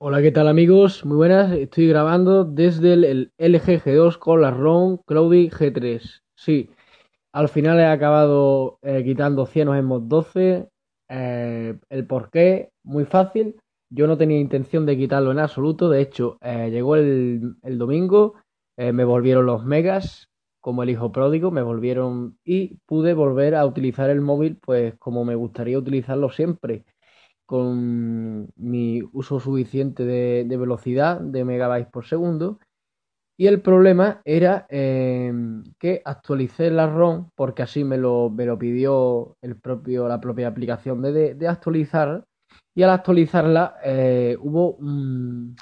Hola, ¿qué tal amigos? Muy buenas, estoy grabando desde el, LG G2 con la ROM Cloudy G3. Sí, al final he acabado eh, quitando Cienos en Mod 12. Eh, el por qué, muy fácil. Yo no tenía intención de quitarlo en absoluto. De hecho, eh, llegó el, el domingo, me volvieron los megas como el hijo pródigo, me volvieron y pude volver a utilizar el móvil pues como me gustaría utilizarlo siempre con mi uso suficiente de, velocidad de megabytes por segundo. Y el problema era em, que actualicé la ROM, porque así me lo, me lo pidió el propio, la propia aplicación de, de actualizar. Y al actualizarla eh, hubo, un,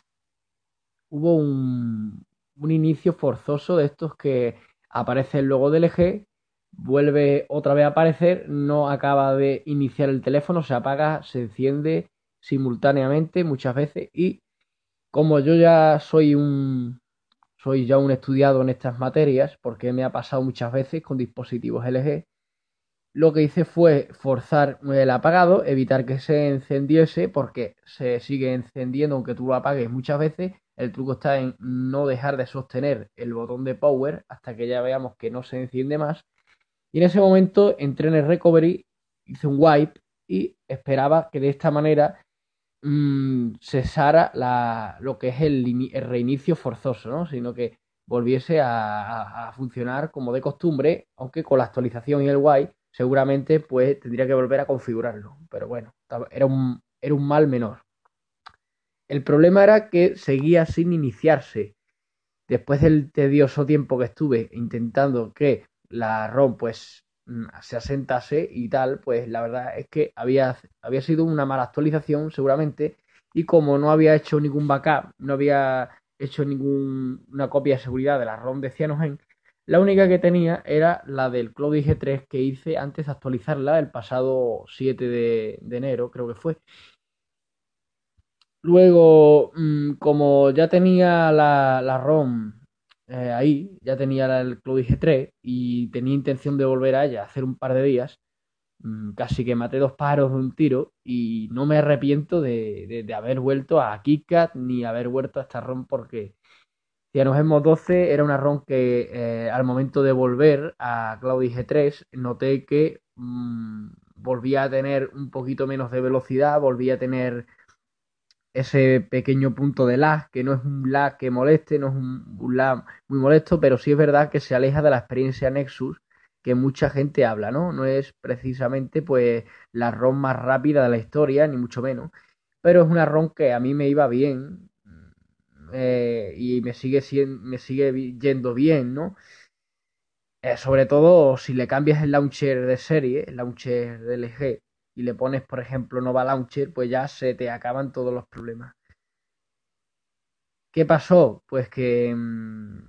hubo un, un inicio forzoso de estos que aparece el logo del eje vuelve otra vez a aparecer, no acaba de iniciar el teléfono, se apaga, se enciende simultáneamente muchas veces y como yo ya soy un soy ya un estudiado en estas materias porque me ha pasado muchas veces con dispositivos LG, lo que hice fue forzar el apagado, evitar que se encendiese porque se sigue encendiendo aunque tú lo apagues muchas veces. El truco está en no dejar de sostener el botón de power hasta que ya veamos que no se enciende más y en ese momento entré en el recovery, hice un wipe y esperaba que de esta manera mmm, cesara la, lo que es el, reinicio forzoso, ¿no? Sino que volviese a, funcionar como de costumbre, aunque con la actualización y el wipe seguramente pues tendría que volver a configurarlo. Pero bueno, era un, era un mal menor. El problema era que seguía sin iniciarse. Después del tedioso tiempo que estuve intentando que la ROM pues mm, se asentase y tal, pues la verdad es que había, había sido una mala actualización seguramente y como no había hecho ningún backup, no había hecho ninguna copia de seguridad de la ROM de Cyanogen, la única que tenía era la del Cloud G3 que hice antes de actualizarla el pasado 7 de, enero, creo que fue. Luego, mm, como ya tenía la, la ROM eh, ahí, ya tenía el Cloud G3 y tenía intención de volver a ella hacer un par de días. Mm, casi que maté dos pájaros de un tiro y no me arrepiento de, de, haber vuelto a KitKat ni haber vuelto a esta ROM porque Cyanogen 12 era una ROM que eh, al momento de volver a Cloud G3 noté que mm, volvía a tener un poquito menos de velocidad, volvía a tener ese pequeño punto de lag, que no es un lag que moleste, no es un, lag muy molesto, pero sí es verdad que se aleja de la experiencia Nexus que mucha gente habla, ¿no? No es precisamente pues la ROM más rápida de la historia, ni mucho menos, pero es una ROM que a mí me iba bien eh, y me sigue, me sigue yendo bien, ¿no? Eh, sobre todo si le cambias el launcher de serie, el launcher de LG, y le pones, por ejemplo, Nova Launcher, pues ya se te acaban todos los problemas. ¿Qué pasó? Pues que mm,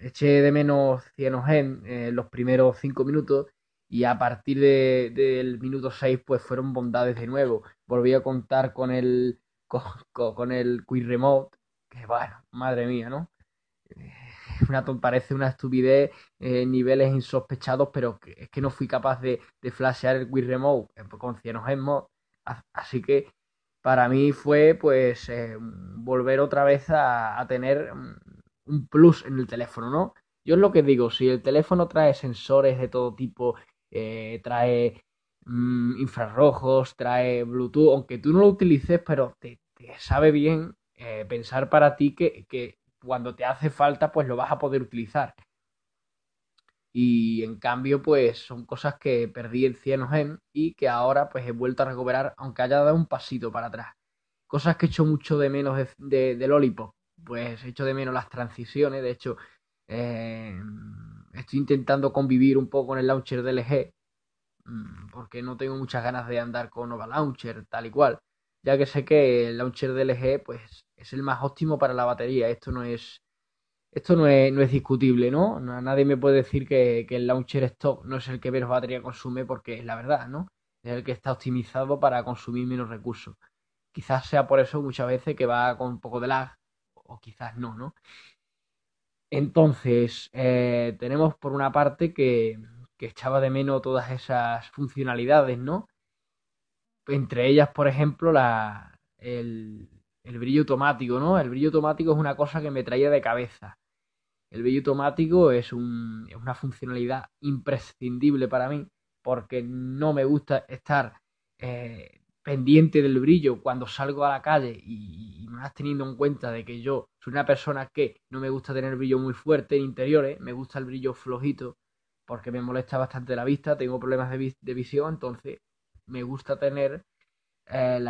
eché de menos Cyanogen en los primeros 5 minutos y a partir del minuto 6 pues fueron bondades de nuevo. Volví a contar con el con, el Quick Remote, que bueno, madre mía, ¿no? parece una estupidez en niveles insospechados, pero es que no fui capaz de, de flashear el Wii Remote eh, con en Mod. Así que para mí fue pues eh, volver otra vez a, tener un plus en el teléfono, ¿no? Yo es lo que digo, si el teléfono trae sensores de todo tipo, eh, trae mm, infrarrojos, trae Bluetooth, aunque tú no lo utilices, pero te, sabe bien pensar para ti que, que, cuando te hace falta, pues lo vas a poder utilizar. Y en cambio, pues son cosas que perdí en Cyanogen y que ahora pues he vuelto a recuperar, aunque haya dado un pasito para atrás. Cosas que he hecho mucho de menos de, de, Lollipop. Pues he hecho de menos las transiciones. De hecho, eh, estoy intentando convivir un poco con el launcher de LG. Mm, porque no tengo muchas ganas de andar con Nova Launcher, tal y cual. Ya que sé que el launcher de LG, pues es el más óptimo para la batería. Esto no es esto no es, discutible, ¿no? Nadie me puede decir que, el launcher stock no es el que menos batería consume porque es la verdad, ¿no? Es el que está optimizado para consumir menos recursos. Quizás sea por eso muchas veces que va con un poco de lag, o quizás no, ¿no? Entonces, eh, tenemos por una parte que, que echaba de menos todas esas funcionalidades, ¿no? Entre ellas, por ejemplo, la, el, el brillo automático, ¿no? El brillo automático es una cosa que me traía de cabeza. El brillo automático es, una funcionalidad imprescindible para mí porque no me gusta estar eh, pendiente del brillo cuando salgo a la calle y, más teniendo en cuenta de que yo soy una persona que no me gusta tener brillo muy fuerte en interiores, me gusta el brillo flojito porque me molesta bastante la vista, tengo problemas de visión, entonces me gusta tener eh,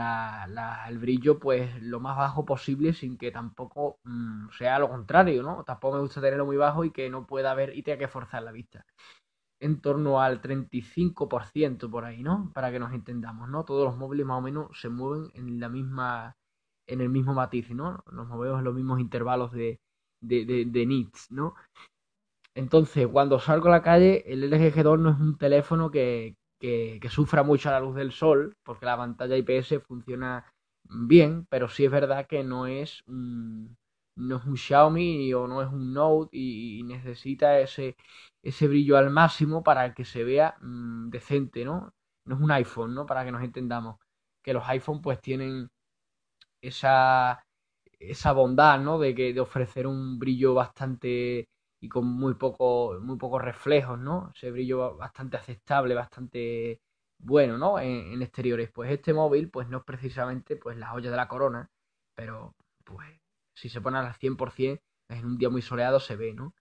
el brillo pues lo más bajo posible sin que tampoco mm, sea lo contrario, ¿no? Tampoco me gusta tenerlo muy bajo y que no pueda ver y tenga que forzar la vista. En torno al 35% por ahí, ¿no? Para que nos entendamos, ¿no? Todos los móviles más o menos se mueven en la misma en el mismo matiz, ¿no? Nos movemos en los mismos intervalos de, de, de nits, ¿no? Entonces, cuando salgo a la calle, el LG G2 no es un teléfono que, que, sufra mucho la luz del sol, porque la pantalla IPS funciona bien, pero sí es verdad que no es un, no es un Xiaomi o no es un Note y, necesita ese, ese brillo al máximo para que se vea mm, decente, ¿no? No es un iPhone, ¿no? Para que nos entendamos. Que los iPhone pues tienen esa, esa bondad, ¿no? De, que, de ofrecer un brillo bastante y con muy poco, muy pocos reflejos, ¿no? Ese brillo bastante aceptable, bastante bueno, ¿no? En, exteriores. Pues este móvil, pues no es precisamente pues la joya de la corona, pero pues si se pone al 100%, en un día muy soleado se ve, ¿no?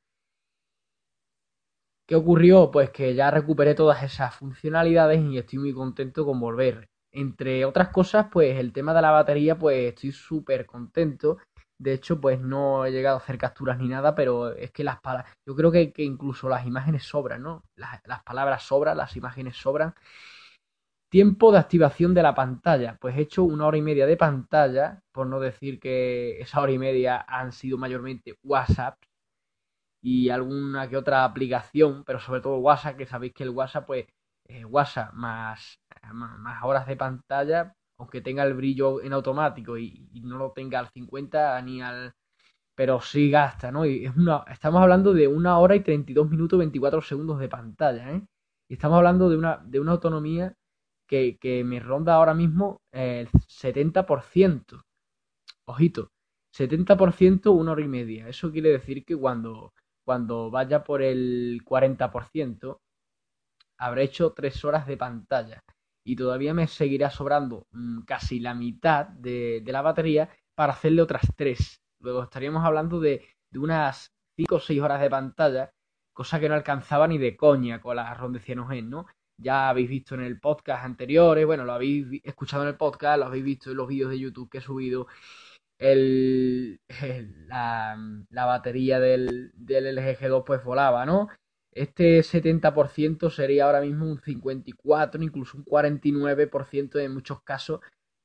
¿Qué ocurrió? Pues que ya recuperé todas esas funcionalidades y estoy muy contento con volver. Entre otras cosas, pues el tema de la batería, pues estoy súper contento de hecho, pues no he llegado a hacer capturas ni nada, pero es que las palabras, yo creo que, incluso las imágenes sobran, ¿no? Las, palabras sobran, las imágenes sobran. Tiempo de activación de la pantalla. Pues he hecho una hora y media de pantalla, por no decir que esa hora y media han sido mayormente WhatsApp y alguna que otra aplicación, pero sobre todo WhatsApp, que sabéis que el WhatsApp, pues WhatsApp más, más horas de pantalla, aunque tenga el brillo en automático y, no lo tenga al 50 ni al... Pero sí gasta, ¿no? Y es una, estamos hablando de una hora y 32 minutos 24 segundos de pantalla, ¿eh? Y estamos hablando de una, de una autonomía que, me ronda ahora mismo el 70%. Ojito, 70% una hora y media. Eso quiere decir que cuando, cuando vaya por el 40%, habré hecho 3 horas de pantalla y todavía me seguirá sobrando mm, casi la mitad de, la batería para hacerle otras tres. Luego estaríamos hablando de, unas 5 o 6 horas de pantalla, cosa que no alcanzaba ni de coña con la ROM de ¿no? Ya habéis visto en el podcast anteriores, bueno, lo habéis escuchado en el podcast, lo habéis visto en los vídeos de YouTube que he subido. El, la, batería del, del LG G2 pues volaba, ¿no? Este 70% sería ahora mismo un 54, incluso un 49% en muchos casos,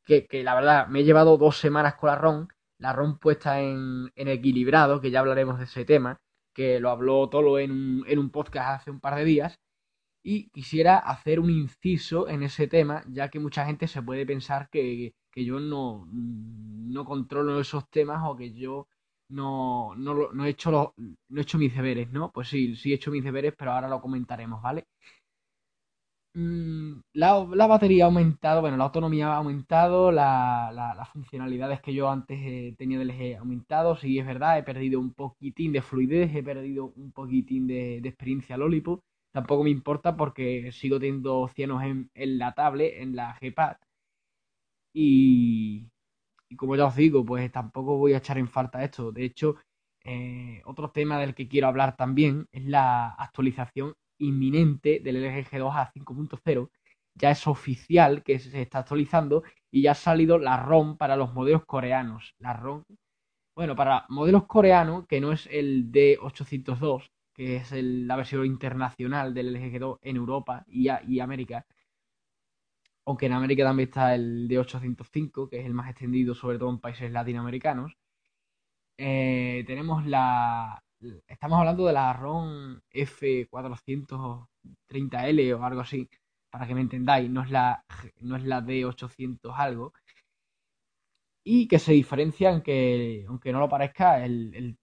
que, la verdad me he llevado dos semanas con la ROM, la ROM puesta en, equilibrado, que ya hablaremos de ese tema, que lo habló Tolo en un, en un podcast hace un par de días, y quisiera hacer un inciso en ese tema, ya que mucha gente se puede pensar que, que yo no, no controlo esos temas o que yo no, no, no, he hecho no he hecho mis deberes, ¿no? Pues sí, sí he hecho mis deberes, pero ahora lo comentaremos, ¿vale? Mm, la, batería ha aumentado, bueno, la autonomía ha aumentado, la, las funcionalidades que yo antes eh, tenía del eje ha aumentado, sí es verdad, he perdido un poquitín de fluidez, he perdido un poquitín de, experiencia Lollipop, tampoco me importa porque sigo teniendo cienos en, en la tablet, en la Gpad, y, y como ya os digo, pues tampoco voy a echar en falta esto. De hecho, eh, otro tema del que quiero hablar también es la actualización inminente del LG G2 a 5.0. Ya es oficial que se está actualizando y ya ha salido la ROM para los modelos coreanos. La ROM, bueno, para modelos coreanos, que no es el D802, que es la versión internacional del LG G2 en Europa y, y América, aunque en América también está el D805, que es el más extendido, sobre todo en países latinoamericanos. tenemos la. Estamos hablando de la ROM F430L o algo así, para que me entendáis, no es la, no es la D800 algo. Y que se diferencian, que aunque no lo parezca,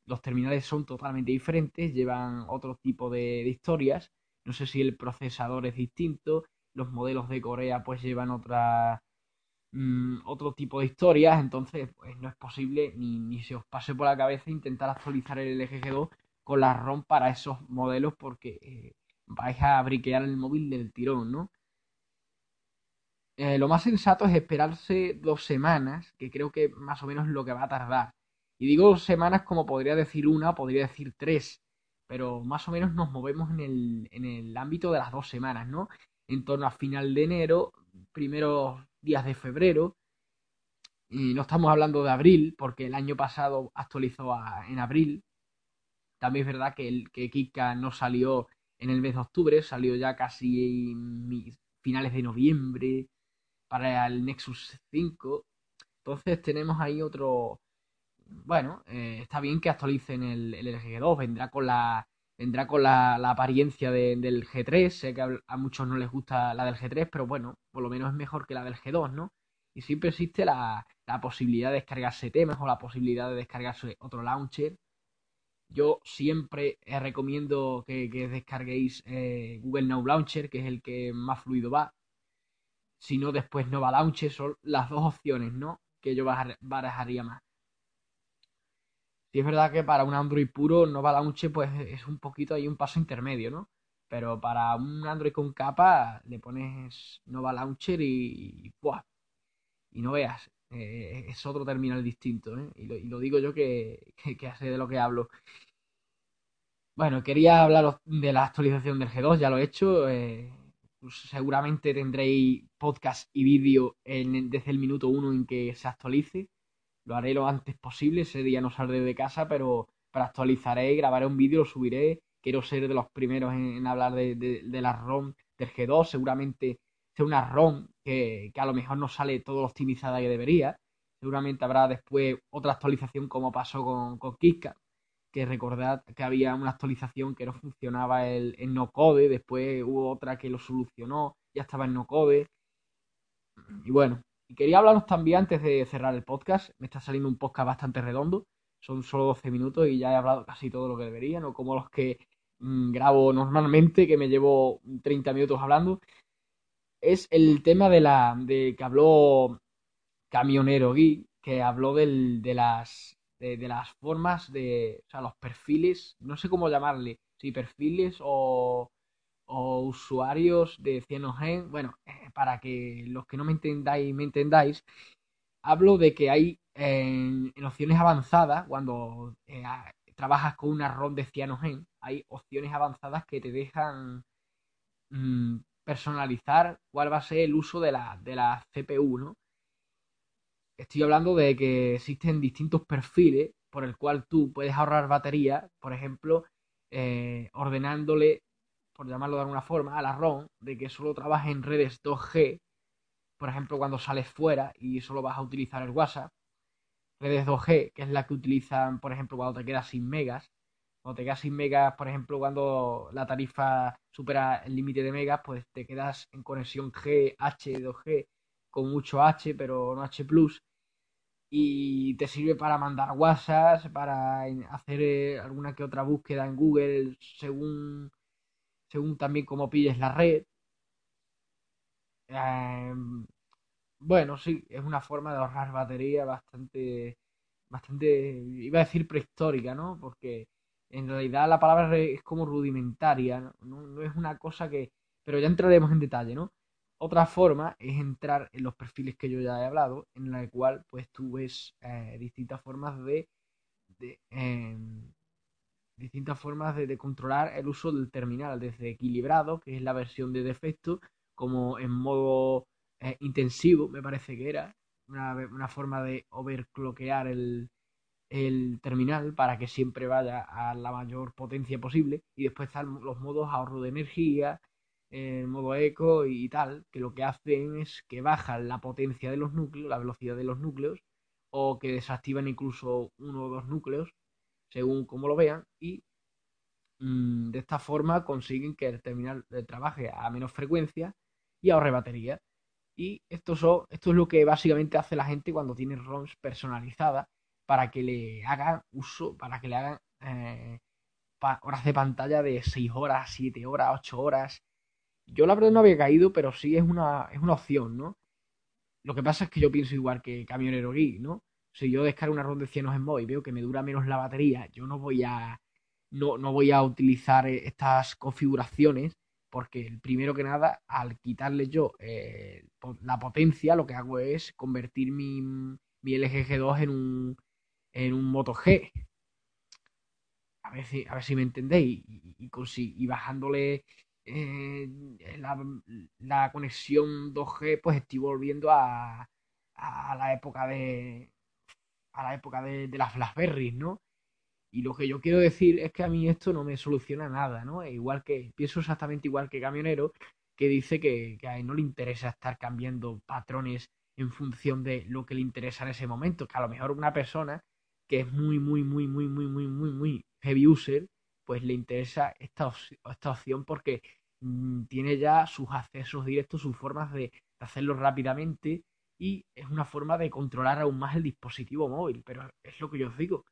los terminales son totalmente diferentes, llevan otro tipo de historias. No sé si el procesador es distinto, los modelos de Corea pues llevan otra mm, otro tipo de historias, entonces pues no es posible ni, ni se os pase por la cabeza intentar actualizar el LG G2 con la ROM para esos modelos porque eh, vais a briquear el móvil del tirón, ¿no? Eh, lo más sensato es esperarse dos semanas, que creo que más o menos lo que va a tardar. Y digo dos semanas como podría decir una, podría decir tres, pero más o menos nos movemos en el, en el ámbito de las dos semanas, ¿no? En torno a final de enero, primeros días de febrero, y no estamos hablando de abril, porque el año pasado actualizó en abril. También es verdad que, el, que Kika no salió en el mes de octubre, salió ya casi finales de noviembre para el Nexus 5. Entonces tenemos ahí otro... Bueno, eh, está bien que actualicen el, el LG 2, vendrá con la vendrá con la, apariencia del G3. Sé que a, muchos no les gusta la del G3, pero bueno, por lo menos es mejor que la del G2, ¿no? Y siempre existe la, posibilidad de descargarse temas o la posibilidad de descargarse otro launcher. Yo siempre recomiendo que, descarguéis eh, Google Now Launcher, que es el que más fluido va. Si no, después Nova Launcher son las dos opciones, ¿no? Que yo barajaría más. Si es verdad que para un Android puro Nova Launcher pues es un poquito ahí un paso intermedio, ¿no? Pero para un Android con capa le pones Nova Launcher y, ¡buah! y no veas, eh, es otro terminal distinto, ¿eh? Y lo, digo yo que, que, sé de lo que hablo. Bueno, quería hablaros de la actualización del G2, ya lo he hecho. Eh, pues seguramente tendréis podcast y vídeo desde el minuto uno en que se actualice. Lo haré lo antes posible, ese día no saldré de casa, pero, para actualizaré, grabaré un vídeo, lo subiré. Quiero ser de los primeros en, hablar de, la ROM del G2. Seguramente sea una ROM que, a lo mejor no sale todo optimizada que debería. Seguramente habrá después otra actualización como pasó con, con que recordad que había una actualización que no funcionaba el, en no code, después hubo otra que lo solucionó, ya estaba en no code. Y bueno, quería hablaros también antes de cerrar el podcast. Me está saliendo un podcast bastante redondo. Son solo 12 minutos y ya he hablado casi todo lo que debería, no como los que mm, grabo normalmente, que me llevo 30 minutos hablando. Es el tema de la. de que habló Camionero Gui, que habló del, de las. De, las formas de. O sea, los perfiles. No sé cómo llamarle. Si perfiles o o usuarios de Cyanogen, bueno, eh, para que los que no me entendáis, me entendáis, hablo de que hay en, opciones avanzadas, cuando eh, trabajas con una ROM de Cyanogen, hay opciones avanzadas que te dejan mm, personalizar cuál va a ser el uso de la, de la CPU, ¿no? Estoy hablando de que existen distintos perfiles por el cual tú puedes ahorrar batería, por ejemplo, eh, ordenándole por llamarlo de alguna forma, a la ROM de que solo trabaje en redes 2G, por ejemplo, cuando sales fuera y solo vas a utilizar el WhatsApp. Redes 2G, que es la que utilizan, por ejemplo, cuando te quedas sin megas. Cuando te quedas sin megas, por ejemplo, cuando la tarifa supera el límite de megas, pues te quedas en conexión G, H, 2G, con mucho H, pero no H y te sirve para mandar WhatsApp, para hacer eh, alguna que otra búsqueda en Google según según también cómo pilles la red. Em, bueno, sí, es una forma de ahorrar batería bastante, bastante, iba a decir prehistórica, ¿no? Porque en realidad la palabra es como rudimentaria, ¿no? No, es una cosa que, pero ya entraremos en detalle, ¿no? Otra forma es entrar en los perfiles que yo ya he hablado, en la cual pues tú ves eh, distintas formas de, em, distintas formas de, controlar el uso del terminal, desde equilibrado, que es la versión de defecto, como en modo eh, intensivo, me parece que era, una, forma de overclockear el, el terminal para que siempre vaya a la mayor potencia posible. Y después están los modos ahorro de energía, el modo eco y tal, que lo que hacen es que bajan la potencia de los núcleos, la velocidad de los núcleos, o que desactivan incluso uno o dos núcleos según como lo vean, y mm, de esta forma consiguen que el terminal trabaje a menos frecuencia y ahorre batería. Y esto, esto es lo que básicamente hace la gente cuando tiene ROMs personalizadas para que le hagan uso, para que le hagan eh, horas de pantalla de 6 horas, 7 horas, 8 horas. Yo la verdad no había caído, pero sí es una, es una opción, ¿no? Lo que pasa es que yo pienso igual que Camionero Geek, ¿no? Si yo descargo una ROM de 100 en y veo que me dura menos la batería, yo no voy a no, no voy a utilizar estas configuraciones porque primero que nada, al quitarle yo eh, la potencia, lo que hago es convertir mi, mi LG G2 en un, en un Moto G. A ver si, a ver si me entendéis. Y, y, bajándole eh, la, conexión 2G, pues estoy volviendo a, a la época de a la época de, las Blackberries, ¿no? Y lo que yo quiero decir es que a mí esto no me soluciona nada, ¿no? Igual que, pienso exactamente igual que Camionero, que dice que, a él no le interesa estar cambiando patrones en función de lo que le interesa en ese momento. Que a lo mejor una persona que es muy, muy, muy, muy, muy, muy, muy, muy heavy user, pues le interesa esta, esta opción porque mm, tiene ya sus accesos directos, sus formas de, hacerlo rápidamente y es una forma de controlar aún más el dispositivo móvil. Pero es lo que yo os digo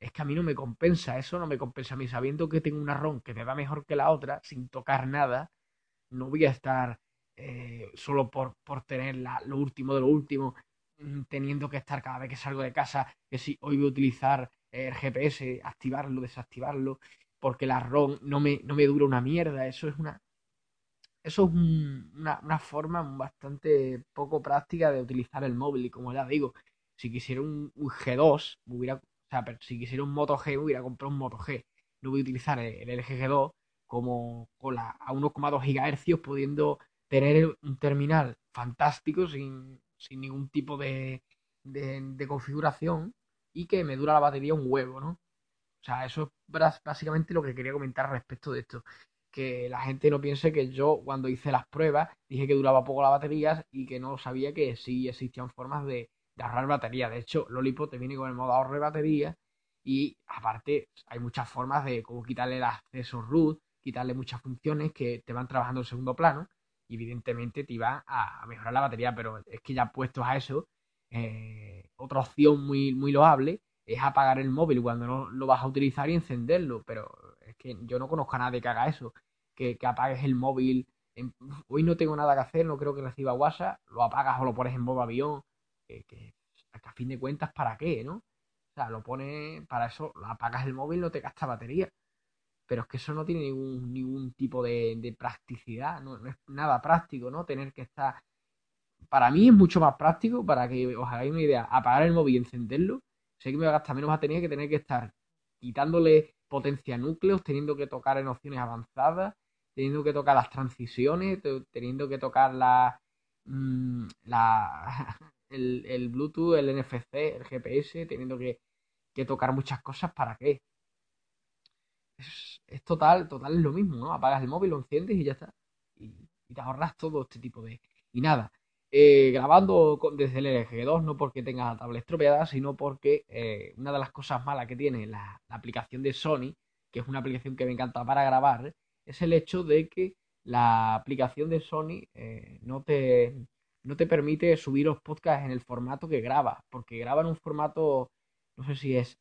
es que a mí no me compensa, eso no me compensa a mí, sabiendo que tengo una ROM que me va mejor que la otra, sin tocar nada, no voy a estar eh, solo por, por tener lo último de lo último, mm, teniendo que estar cada vez que salgo de casa, que si hoy voy a utilizar el GPS, activarlo, desactivarlo, porque la ROM no me, no me dura una mierda, eso es una... Eso es una, una forma bastante poco práctica de utilizar el móvil y como ya digo, si quisiera un, un G2, me hubiera o sea, pero si quisiera un Moto G, hubiera comprado un Moto G. No voy a utilizar el, LG G2 como con la, a 1,2 GHz, pudiendo tener un terminal fantástico sin, sin ningún tipo de, de, configuración y que me dura la batería un huevo, ¿no? O sea, eso es básicamente lo que quería comentar respecto de esto. Que la gente no piense que yo, cuando hice las pruebas, dije que duraba poco la batería y que no sabía que sí existían formas de, ahorrar batería. De hecho, Lolipo te viene con el modo ahorro de batería y aparte hay muchas formas de cómo quitarle el acceso root, quitarle muchas funciones que te van trabajando en segundo plano y evidentemente te va a mejorar la batería, pero es que ya puestos a eso, eh, otra opción muy, muy loable es apagar el móvil cuando no lo vas a utilizar y encenderlo, pero que yo no conozco a nadie que haga eso, que, apagues el móvil. hoy no tengo nada que hacer, no creo que reciba WhatsApp, lo apagas o lo pones en modo avión que, a fin de cuentas, ¿para qué, no? O sea, lo pone para eso, lo apagas el móvil, no te gasta batería. Pero es que eso no tiene ningún, ningún tipo de, practicidad, no, es nada práctico, ¿no? Tener que estar. Para mí es mucho más práctico, para que os hagáis una idea, apagar el móvil y encenderlo. Sé que me va a gastar menos batería que tener que estar quitándole potencia núcleos, teniendo que tocar en opciones avanzadas, teniendo que tocar las transiciones, teniendo que tocar la, mm, la el, Bluetooth, el NFC, el GPS, teniendo que, tocar muchas cosas, ¿para qué? Es, total, total es lo mismo, ¿no? Apagas el móvil, lo enciendes y ya está. Y, te ahorras todo este tipo de... Y nada, eh, grabando desde el LG2, no porque tenga la tablet estropeada, sino porque eh, una de las cosas malas que tiene la, aplicación de Sony, que es una aplicación que me encanta para grabar, es el hecho de que la aplicación de Sony eh, no te no te permite subir los podcasts en el formato que graba, porque graba en un formato, no sé si es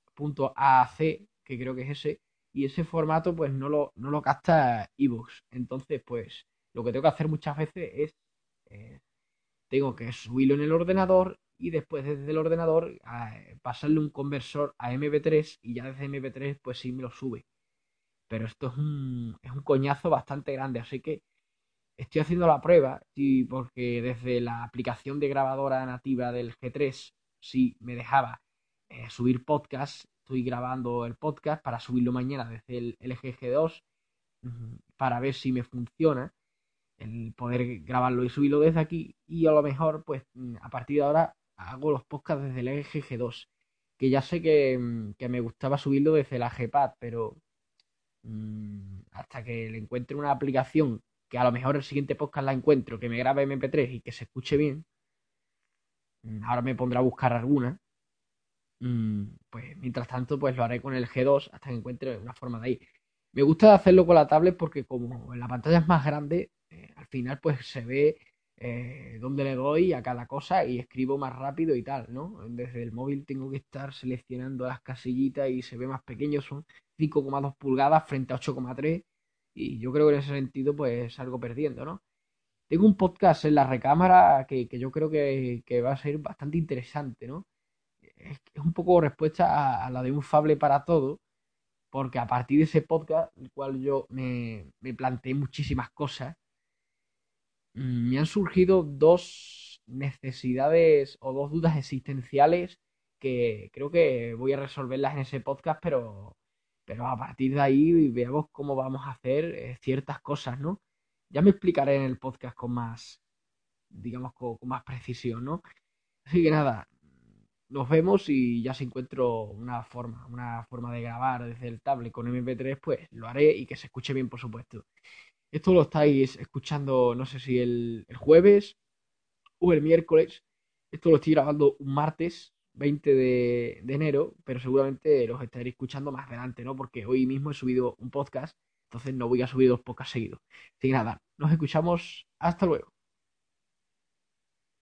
.aac, que creo que es ese, y ese formato pues no lo, no lo capta ebooks. Entonces, pues lo que tengo que hacer muchas veces es, eh, tengo que subirlo en el ordenador y después desde el ordenador pasarle un conversor a MP3 y ya desde MP3 pues sí me lo sube. Pero esto es un, es un coñazo bastante grande, así que Estoy haciendo la prueba y porque desde la aplicación de grabadora nativa del G3 sí me dejaba eh, subir podcast. Estoy grabando el podcast para subirlo mañana desde el LG G2 para ver si me funciona el poder grabarlo y subirlo desde aquí y a lo mejor pues mm, a partir de ahora hago los podcasts desde el LG G2 que ya sé que, mm, que me gustaba subirlo desde la Gpad pero mmm, hasta que le encuentre una aplicación que a lo mejor el siguiente podcast la encuentro, que me grabe MP3 y que se escuche bien, mm, ahora me pondré a buscar alguna. Mm, pues mientras tanto, pues lo haré con el G2 hasta que encuentre una forma de ahí. Me gusta hacerlo con la tablet porque como la pantalla es más grande, eh, al final pues se ve eh, dónde le doy a cada cosa y escribo más rápido y tal, ¿no? Desde el móvil tengo que estar seleccionando las casillitas y se ve más pequeño, son 5,2 pulgadas frente a 8,3 y yo creo que en ese sentido, pues salgo perdiendo, ¿no? tengo un podcast en la recámara que, yo creo que, va a ser bastante interesante, ¿no? Es, un poco respuesta a, la de un fable para todo, porque a partir de ese podcast, el cual yo me, me planteé muchísimas cosas, me han surgido dos necesidades o dos dudas existenciales que creo que voy a resolverlas en ese podcast, pero, pero a partir de ahí veamos cómo vamos a hacer eh, ciertas cosas, ¿no? Ya me explicaré en el podcast con más, digamos, con, más precisión, ¿no? Así que nada, nos vemos y ya si encuentro una forma, una forma de grabar desde el tablet con MP3, pues lo haré y que se escuche bien, por supuesto. Esto lo estáis escuchando, no sé si el, jueves o el miércoles. Esto lo estoy grabando un martes 20 de, enero, pero seguramente los estaréis escuchando más adelante, ¿no? Porque hoy mismo he subido un podcast entonces no voy a subir dos podcasts seguidos. Así que nada, nos escuchamos. Hasta luego.